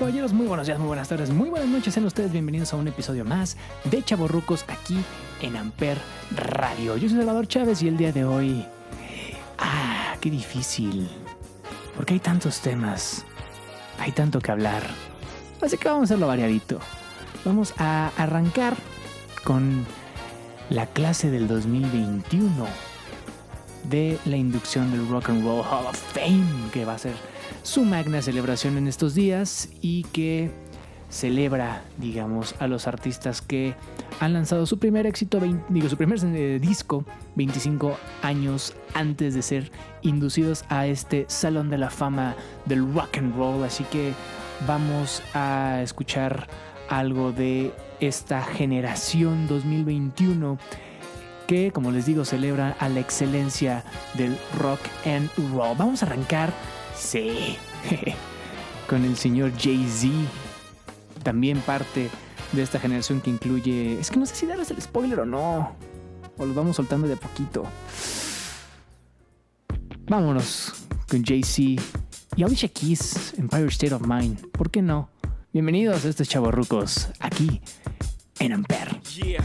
Caballeros, muy buenos días, muy buenas tardes, muy buenas noches. Sean ustedes bienvenidos a un episodio más de Chaborrucos aquí en Amper Radio. Yo soy Salvador Chávez y el día de hoy. Ah, qué difícil. Porque hay tantos temas. Hay tanto que hablar. Así que vamos a hacerlo variadito. Vamos a arrancar con la clase del 2021 de la inducción del Rock and Roll Hall of Fame, que va a ser su magna celebración en estos días y que celebra, digamos, a los artistas que han lanzado su primer éxito, digo, su primer eh, disco 25 años antes de ser inducidos a este Salón de la Fama del Rock and Roll. Así que vamos a escuchar algo de esta generación 2021 que, como les digo, celebra a la excelencia del rock and roll. Vamos a arrancar Sí, con el señor Jay-Z, también parte de esta generación que incluye... Es que no sé si darles el spoiler o no, o lo vamos soltando de poquito. Vámonos con Jay-Z y Alicia Keys, Empire State of Mind. ¿Por qué no? Bienvenidos a estos chavorrucos, aquí en Ampere. Yeah.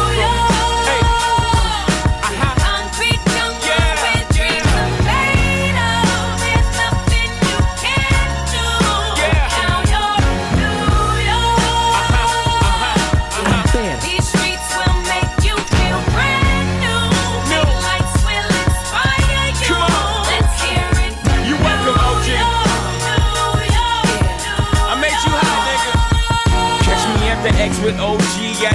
an OG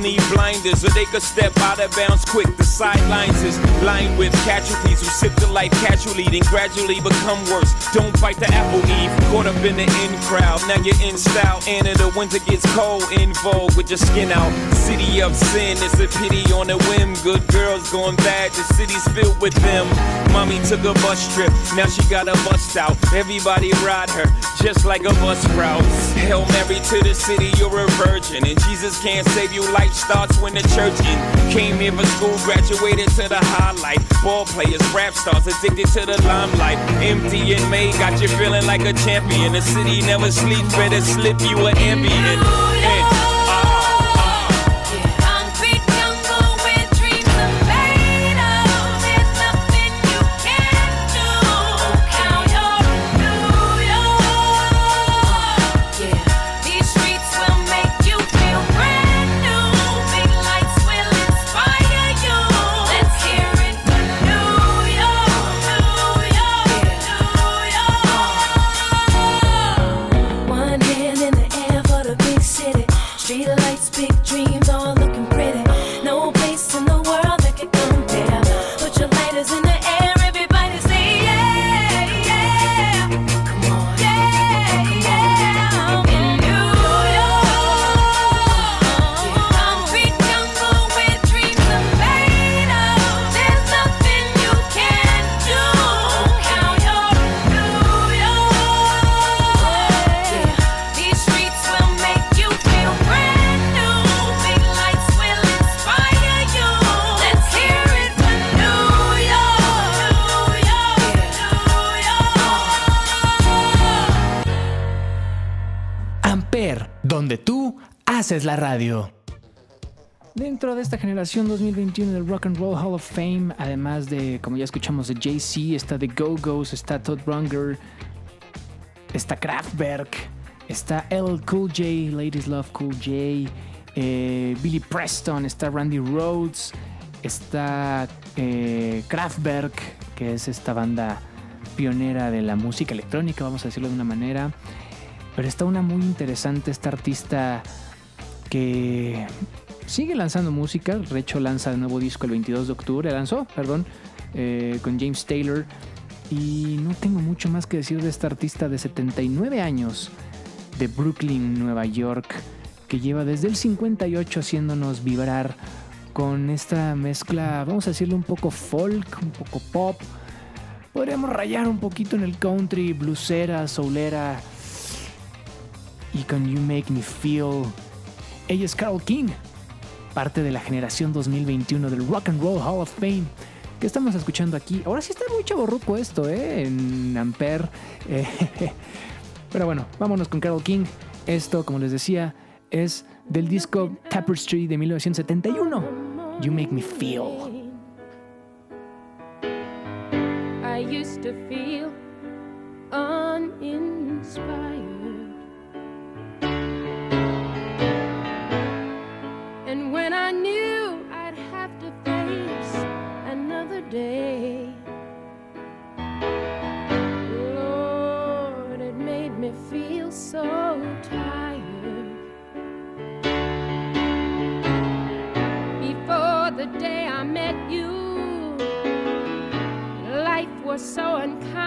need blinders, or they could step out of bounds quick. The sidelines is lined with casualties who sip the life casually, then gradually become worse. Don't bite the apple eve, caught up in the in crowd. Now you're in style, and in the winter gets cold, in vogue with your skin out. City of sin, it's a pity on a whim. Good girls going bad, the city's filled with them. Mommy took a bus trip, now she got a bust out. Everybody ride her. just like a bus route. Hail Mary to the city, you're a virgin. And Jesus can't save you, life starts when the church in. Came here for school, graduated to the highlight. Ball players, rap stars, addicted to the limelight. Empty and May got you feeling like a champion. The city never sleeps, better slip you an ambient. And es la radio. Dentro de esta generación 2021 del Rock and Roll Hall of Fame, además de, como ya escuchamos, de Jay-Z, está The Go-Go's, está Todd Runger, está Kraftwerk, está L. Cool J, Ladies Love Cool J, eh, Billy Preston, está Randy Rhodes, está eh, Kraftwerk, que es esta banda pionera de la música electrónica, vamos a decirlo de una manera. Pero está una muy interesante, esta artista que sigue lanzando música. Recho lanza el nuevo disco el 22 de octubre, lanzó, perdón, eh, con James Taylor. Y no tengo mucho más que decir de esta artista de 79 años de Brooklyn, Nueva York, que lleva desde el 58 haciéndonos vibrar con esta mezcla, vamos a decirlo un poco folk, un poco pop. Podríamos rayar un poquito en el country, bluesera, soulera. Y con You Make Me Feel ella es Carol King, parte de la generación 2021 del Rock and Roll Hall of Fame que estamos escuchando aquí. Ahora sí está muy chaborruco esto, ¿eh? En Ampere. Eh, pero bueno, vámonos con Carol King. Esto, como les decía, es del disco Tapestry de 1971. You Make Me Feel. I used to feel uninspired. Day. Lord, it made me feel so tired. Before the day I met you, life was so unkind.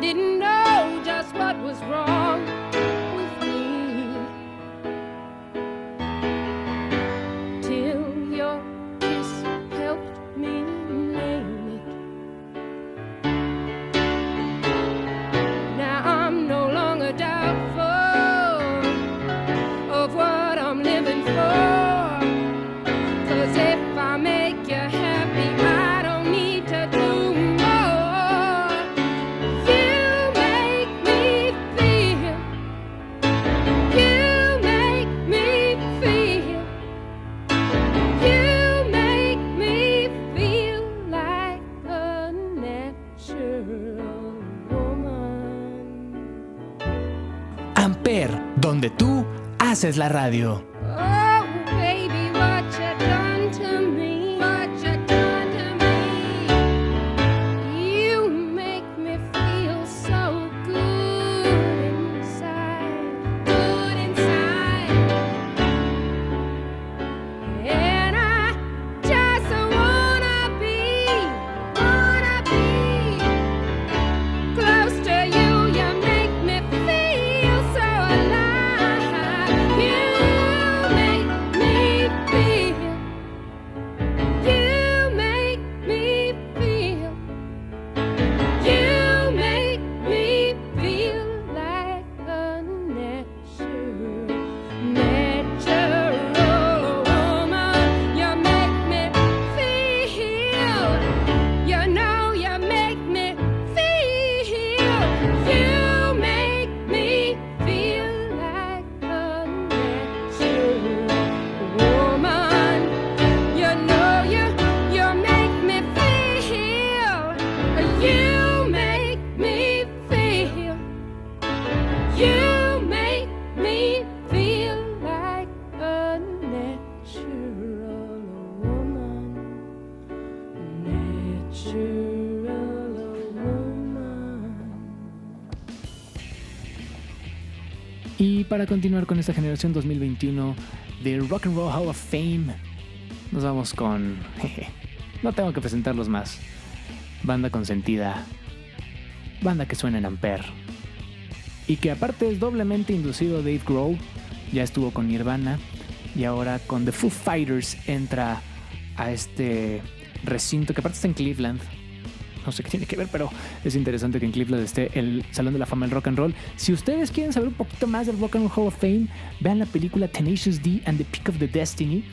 didn't know just what was wrong. La radio. Continuar con esta generación 2021 del Rock and Roll Hall of Fame, nos vamos con... jeje, no tengo que presentarlos más. Banda consentida. Banda que suena en Ampere. Y que aparte es doblemente inducido Dave Grohl. Ya estuvo con Nirvana. Y ahora con The Foo Fighters entra a este recinto que aparte está en Cleveland. No sé qué tiene que ver, pero es interesante que en Cleveland esté el Salón de la Fama del Rock and Roll. Si ustedes quieren saber un poquito más del Rock and Roll Hall of Fame, vean la película Tenacious D and the Peak of the Destiny,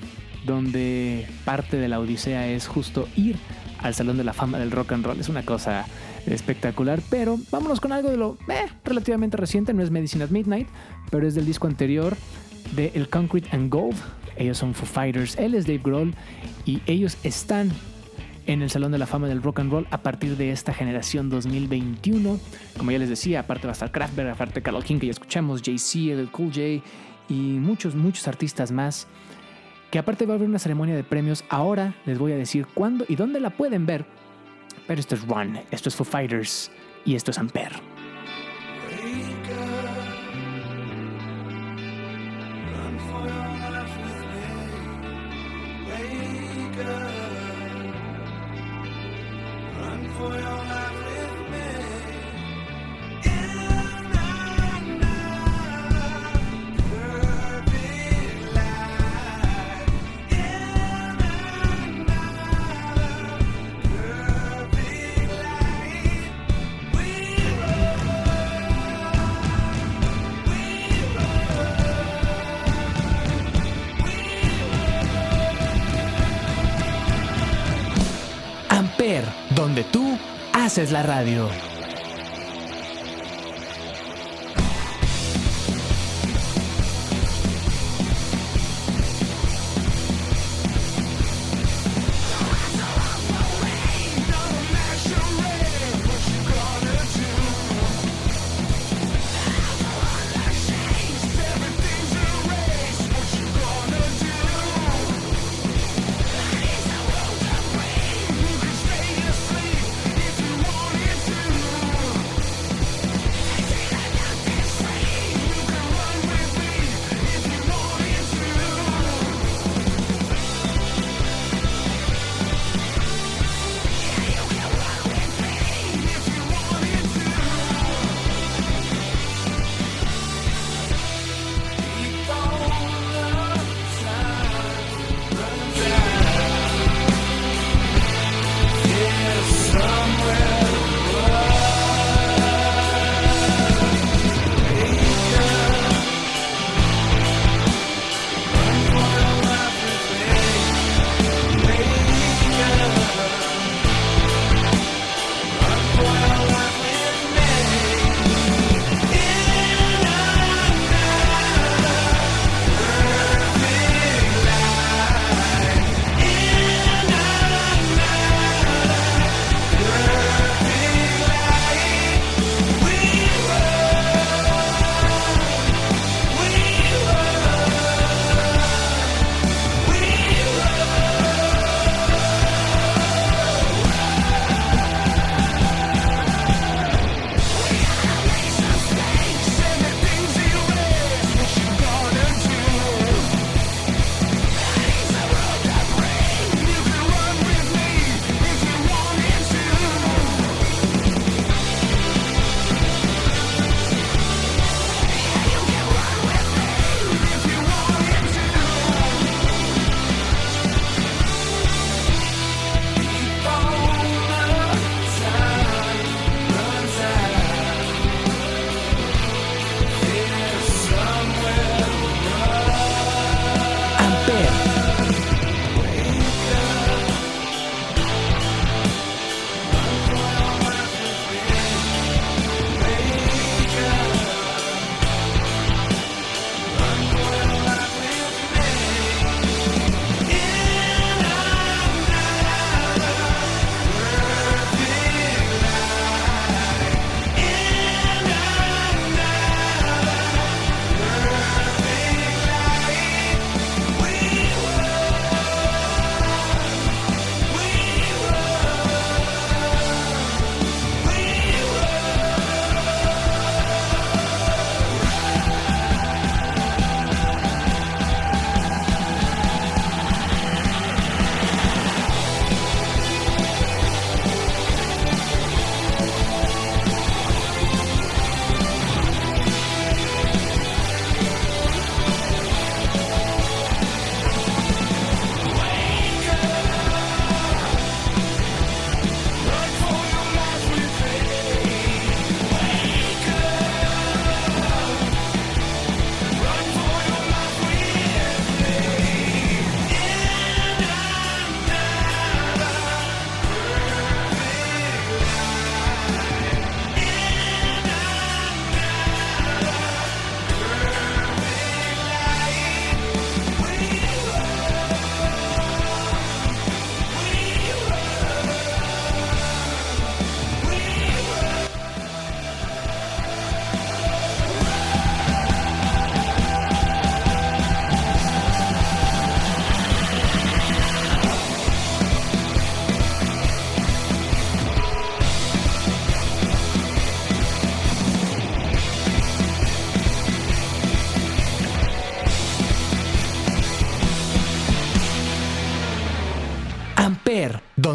donde parte de la odisea es justo ir al Salón de la Fama del Rock and Roll. Es una cosa espectacular, pero vámonos con algo de lo eh, relativamente reciente. No es Medicine at Midnight, pero es del disco anterior de El Concrete and Gold. Ellos son Foo Fighters, él es Dave Grohl y ellos están en el Salón de la Fama del Rock and Roll a partir de esta generación 2021. Como ya les decía, aparte va a estar Kraftwerk, aparte Carol King que ya escuchamos, Jay-Z, el Cool J y muchos, muchos artistas más. Que aparte va a haber una ceremonia de premios. Ahora les voy a decir cuándo y dónde la pueden ver. Pero esto es Run, esto es Foo Fighters y esto es Ampere. Haces la radio.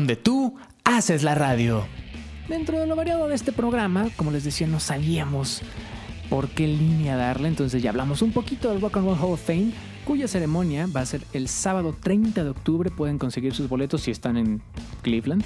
Donde tú haces la radio. Dentro de lo variado de este programa, como les decía, no sabíamos por qué línea darle, entonces ya hablamos un poquito del Rock and Roll Hall of Fame, cuya ceremonia va a ser el sábado 30 de octubre, pueden conseguir sus boletos si están en Cleveland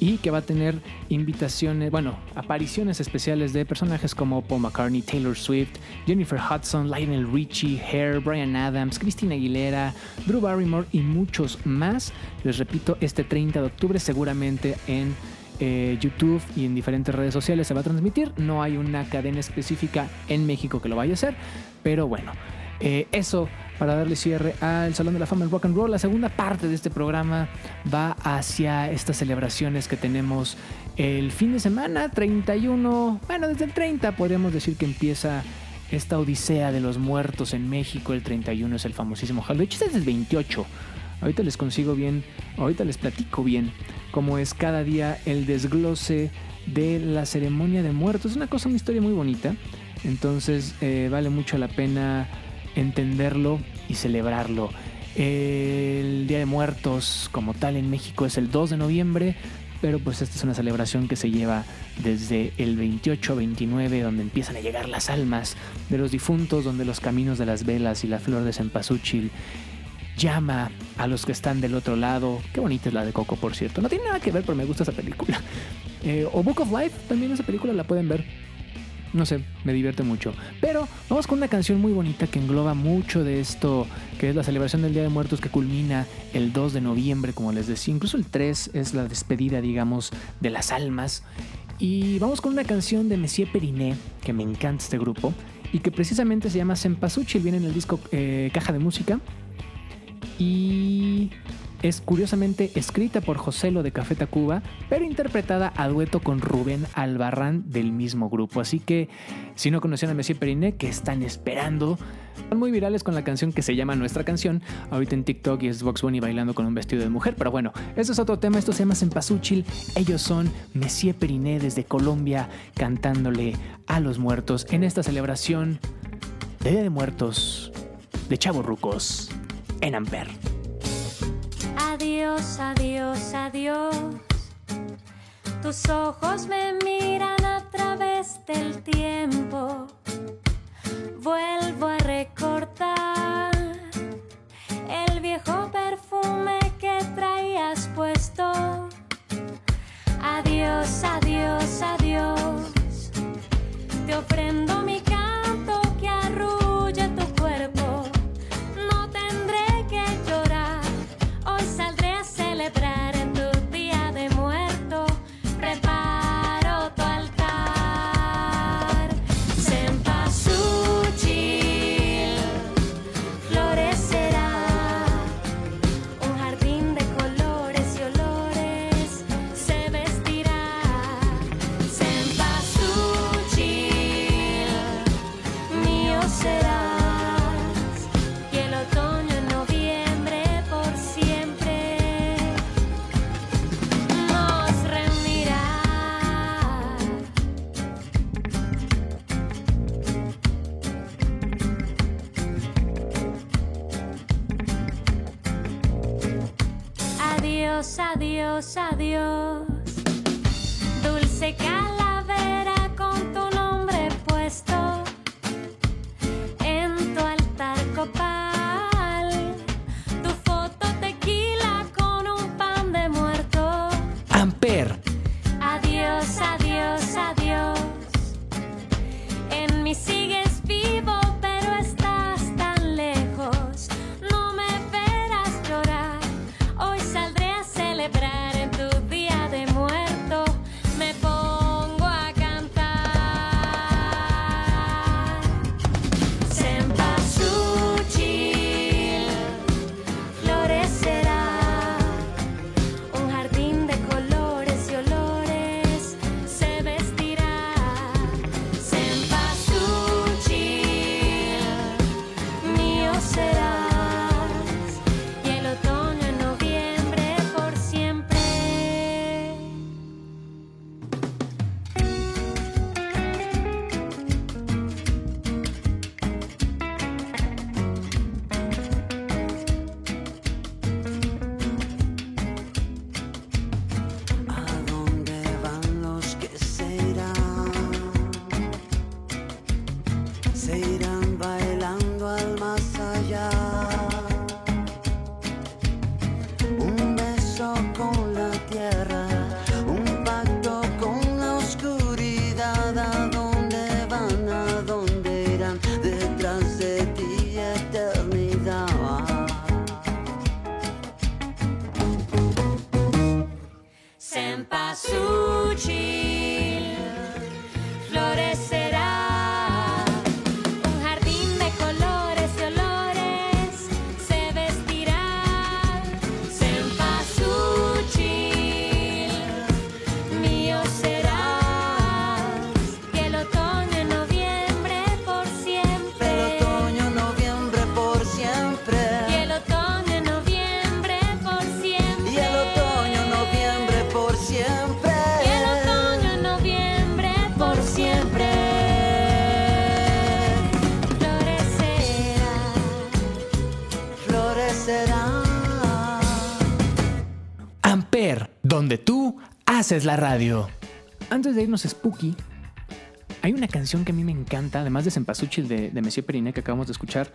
y que va a tener invitaciones, bueno, apariciones especiales de personajes como Paul McCartney, Taylor Swift, Jennifer Hudson, Lionel Richie, Hair, Brian Adams, Christina Aguilera, Drew Barrymore y muchos más. Les repito, este 30 de octubre seguramente en eh, YouTube y en diferentes redes sociales se va a transmitir. No hay una cadena específica en México que lo vaya a hacer, pero bueno, eh, eso para darle cierre al Salón de la Fama del Rock and Roll. La segunda parte de este programa va hacia estas celebraciones que tenemos el fin de semana, 31, bueno, desde el 30 podríamos decir que empieza esta odisea de los muertos en México. El 31 es el famosísimo Halloween. De hecho, es el 28. Ahorita les consigo bien, ahorita les platico bien cómo es cada día el desglose de la ceremonia de muertos. Es una cosa, una historia muy bonita. Entonces eh, vale mucho la pena entenderlo y celebrarlo. El Día de Muertos como tal en México es el 2 de noviembre, pero pues esta es una celebración que se lleva desde el 28 29, donde empiezan a llegar las almas de los difuntos, donde los caminos de las velas y la flor de cempasúchil llama a los que están del otro lado. Qué bonita es la de Coco, por cierto. No tiene nada que ver, pero me gusta esa película. Eh, o Book of Life, también esa película la pueden ver no sé, me divierte mucho. Pero vamos con una canción muy bonita que engloba mucho de esto, que es la celebración del Día de Muertos que culmina el 2 de noviembre, como les decía. Incluso el 3 es la despedida, digamos, de las almas. Y vamos con una canción de Messier Periné, que me encanta este grupo, y que precisamente se llama Sempasuchi, viene en el disco eh, Caja de Música. Y es curiosamente escrita por Joselo de Café Tacuba, pero interpretada a dueto con Rubén Albarrán del mismo grupo. Así que si no conocían a Messier Periné, que están esperando? Son muy virales con la canción que se llama Nuestra Canción, ahorita en TikTok y es Vox Bunny bailando con un vestido de mujer, pero bueno, eso es otro tema, esto se llama Sempasuchil, ellos son Messier Periné desde Colombia cantándole a los muertos en esta celebración de Día de Muertos de Chavos Rucos en Amper. Adiós, adiós, adiós. Tus ojos me miran a través del tiempo. Vuelvo a recordar el viejo perfume que traías puesto. Adiós, adiós. Haces la radio. Antes de irnos Spooky, hay una canción que a mí me encanta, además de Cempasúchil de, de Monsieur Periné que acabamos de escuchar,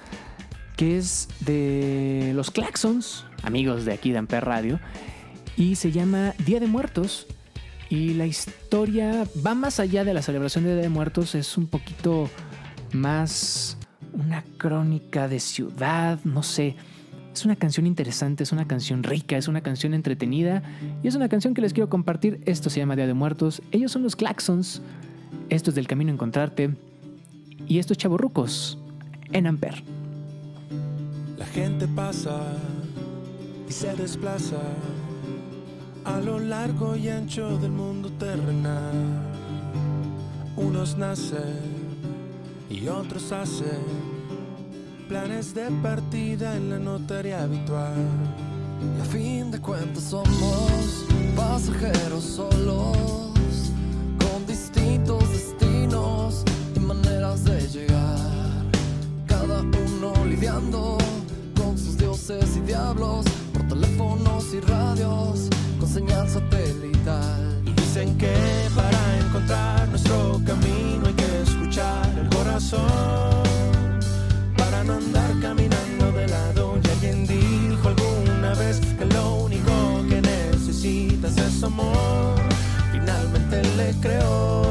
que es de los Claxons, amigos de aquí de Amper Radio, y se llama Día de Muertos. Y la historia va más allá de la celebración de Día de Muertos, es un poquito más una crónica de ciudad, no sé. Es una canción interesante, es una canción rica, es una canción entretenida y es una canción que les quiero compartir. Esto se llama Día de Muertos. Ellos son los Claxons. Esto es del camino a encontrarte. Y esto es Chaborrucos en Amper. La gente pasa y se desplaza a lo largo y ancho del mundo terrenal. Unos nacen y otros hacen planes de partida en la notaria habitual. Y a fin de cuentas somos pasajeros solos, con distintos destinos y maneras de llegar. Cada uno lidiando con sus dioses y diablos, por teléfonos y radios, con señal satelital. Y dicen que para encontrar nuestro camino hay que escuchar el corazón. Andar caminando de lado. Y alguien dijo alguna vez que lo único que necesitas es amor. Finalmente le. Creo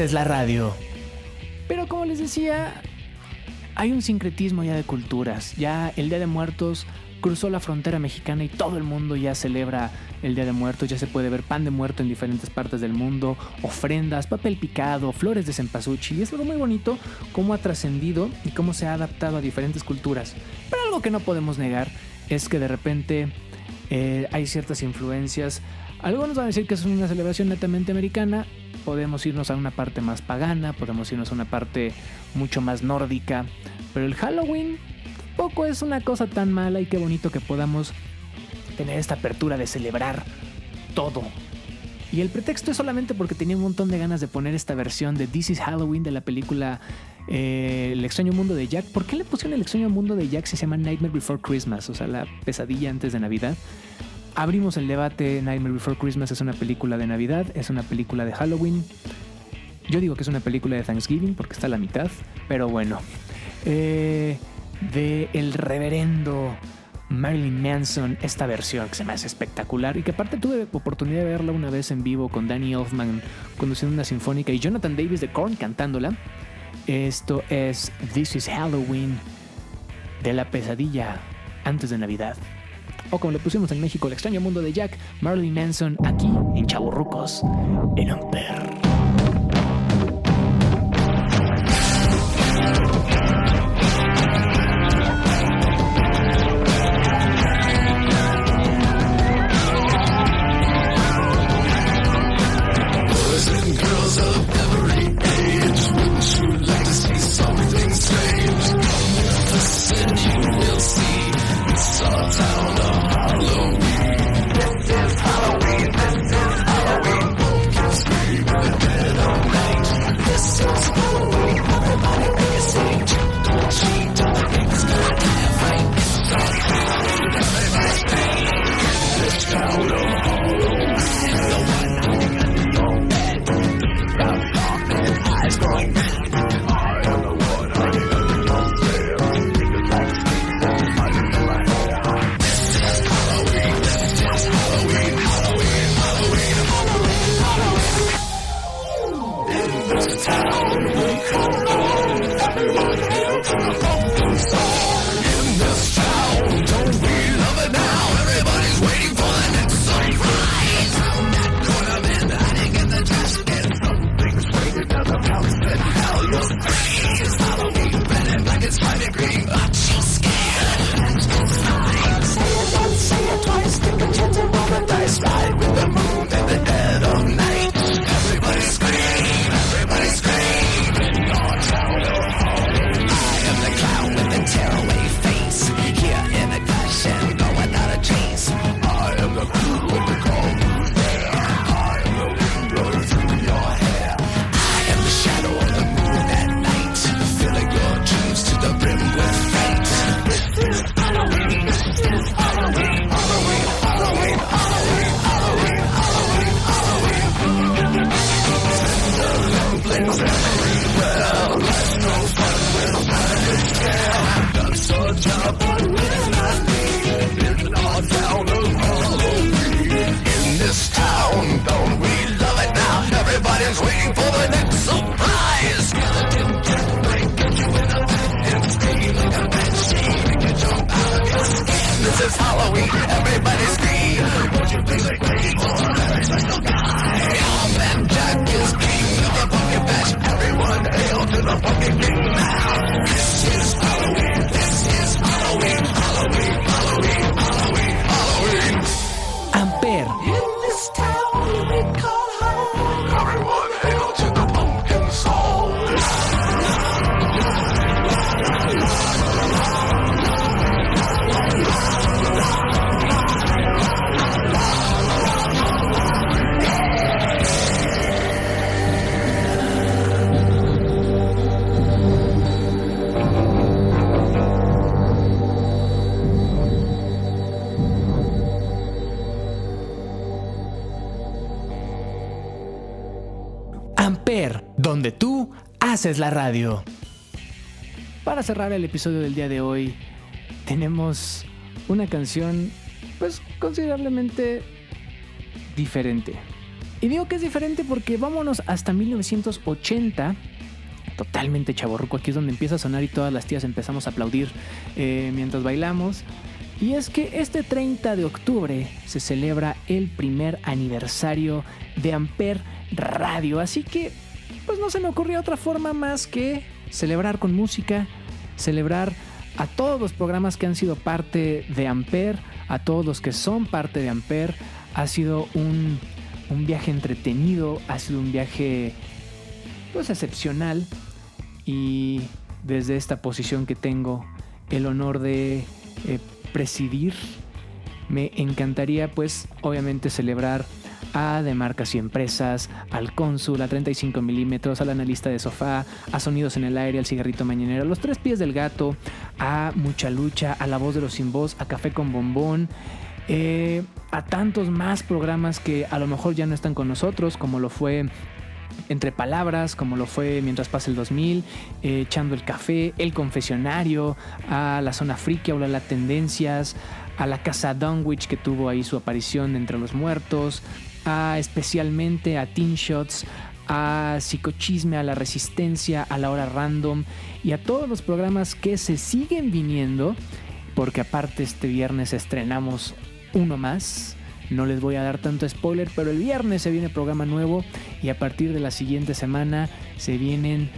haces la radio. Pero como les decía, hay un sincretismo ya de culturas. Ya el Día de Muertos cruzó la frontera mexicana y todo el mundo ya celebra el Día de Muertos. Ya se puede ver pan de muerto en diferentes partes del mundo, ofrendas, papel picado, flores de cempasúchil. Y es algo muy bonito cómo ha trascendido y cómo se ha adaptado a diferentes culturas. Pero algo que no podemos negar es que de repente eh, hay ciertas influencias. Algunos van a decir que es una celebración netamente americana. Podemos irnos a una parte más pagana, podemos irnos a una parte mucho más nórdica. Pero el Halloween tampoco es una cosa tan mala y qué bonito que podamos tener esta apertura de celebrar todo. Y el pretexto es solamente porque tenía un montón de ganas de poner esta versión de This is Halloween de la película eh, El extraño mundo de Jack. ¿Por qué le pusieron el extraño mundo de Jack si se llama Nightmare Before Christmas? O sea, la pesadilla antes de Navidad. Abrimos el debate, Nightmare Before Christmas es una película de Navidad, es una película de Halloween. Yo digo que es una película de Thanksgiving porque está a la mitad, pero bueno. Eh, de el reverendo Marilyn Manson, esta versión que se me hace espectacular y que aparte tuve oportunidad de verla una vez en vivo con Danny Elfman conduciendo una sinfónica y Jonathan Davis de Korn cantándola. Esto es This is Halloween de la pesadilla antes de Navidad. O como le pusimos en México, el extraño mundo de Jack, Marilyn Manson, aquí en Chaburrucos, en Amper. Everybody scream. Won't you please like me for a very special guy? Hey, I'm Jack is king of the fucking patch. Everyone hail to the fucking king. Donde tú haces la radio. Para cerrar el episodio del día de hoy, tenemos una canción, pues considerablemente diferente. Y digo que es diferente porque vámonos hasta 1980 totalmente chaborruco. Aquí es donde empieza a sonar y todas las tías empezamos a aplaudir eh, mientras bailamos. Y es que este 30 de octubre se celebra el primer aniversario de Amper Radio. Así que, pues no se me ocurrió otra forma más que celebrar con música, celebrar a todos los programas que han sido parte de Amper, a todos los que son parte de Amper. Ha sido un, un viaje entretenido, ha sido un viaje pues excepcional y desde esta posición que tengo el honor de eh, presidir, me encantaría pues obviamente celebrar a de marcas y empresas, al cónsul, a 35 milímetros, al analista de sofá, a sonidos en el aire, al cigarrito mañanero, a los tres pies del gato, a mucha lucha, a la voz de los sin voz, a café con bombón, eh, a tantos más programas que a lo mejor ya no están con nosotros, como lo fue entre palabras, como lo fue mientras pasa el 2000, eh, echando el café, el confesionario, a la zona friki, a las tendencias, a la casa Dunwich que tuvo ahí su aparición entre los muertos, a especialmente a Teen Shots, a Psicochisme, a la Resistencia, a la Hora Random y a todos los programas que se siguen viniendo, porque aparte este viernes estrenamos uno más. No les voy a dar tanto spoiler, pero el viernes se viene programa nuevo y a partir de la siguiente semana se vienen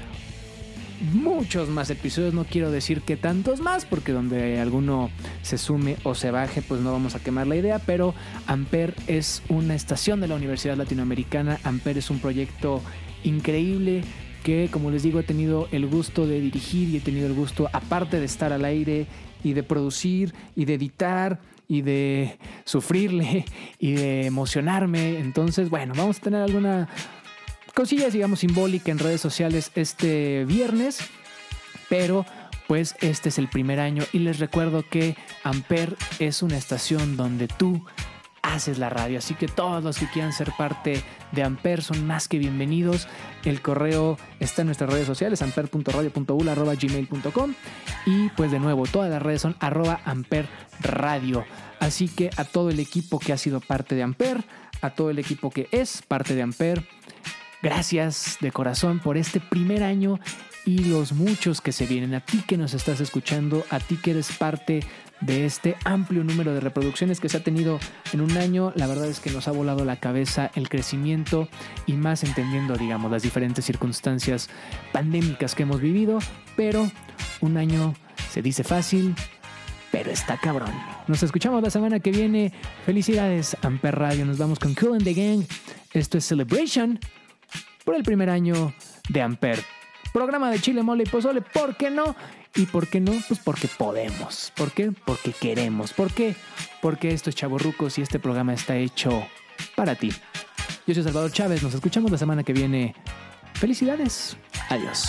muchos más episodios. No quiero decir que tantos más, porque donde alguno se sume o se baje, pues no vamos a quemar la idea. Pero Amper es una estación de la Universidad Latinoamericana. Amper es un proyecto increíble que, como les digo, he tenido el gusto de dirigir y he tenido el gusto, aparte de estar al aire y de producir y de editar y de sufrirle y de emocionarme. Entonces, bueno, vamos a tener alguna cosillas, digamos, simbólica en redes sociales este viernes, pero pues este es el primer año y les recuerdo que Amper es una estación donde tú haces la radio, así que todos los que quieran ser parte de Amper son más que bienvenidos. El correo está en nuestras redes sociales, amper.radio.ul.gmail.com y pues de nuevo, todas las redes son arroba Amper Radio. Así que a todo el equipo que ha sido parte de Amper, a todo el equipo que es parte de Amper, Gracias de corazón por este primer año y los muchos que se vienen. A ti que nos estás escuchando, a ti que eres parte de este amplio número de reproducciones que se ha tenido en un año. La verdad es que nos ha volado la cabeza el crecimiento y más entendiendo, digamos, las diferentes circunstancias pandémicas que hemos vivido. Pero un año se dice fácil, pero está cabrón. Nos escuchamos la semana que viene. Felicidades, Amper Radio. Nos vamos con Cool and the Gang. Esto es Celebration por el primer año de Amper. Programa de chile, mole y pozole, ¿por qué no? ¿Y por qué no? Pues porque podemos. ¿Por qué? Porque queremos. ¿Por qué? Porque estos chavorrucos y este programa está hecho para ti. Yo soy Salvador Chávez, nos escuchamos la semana que viene. Felicidades. Adiós.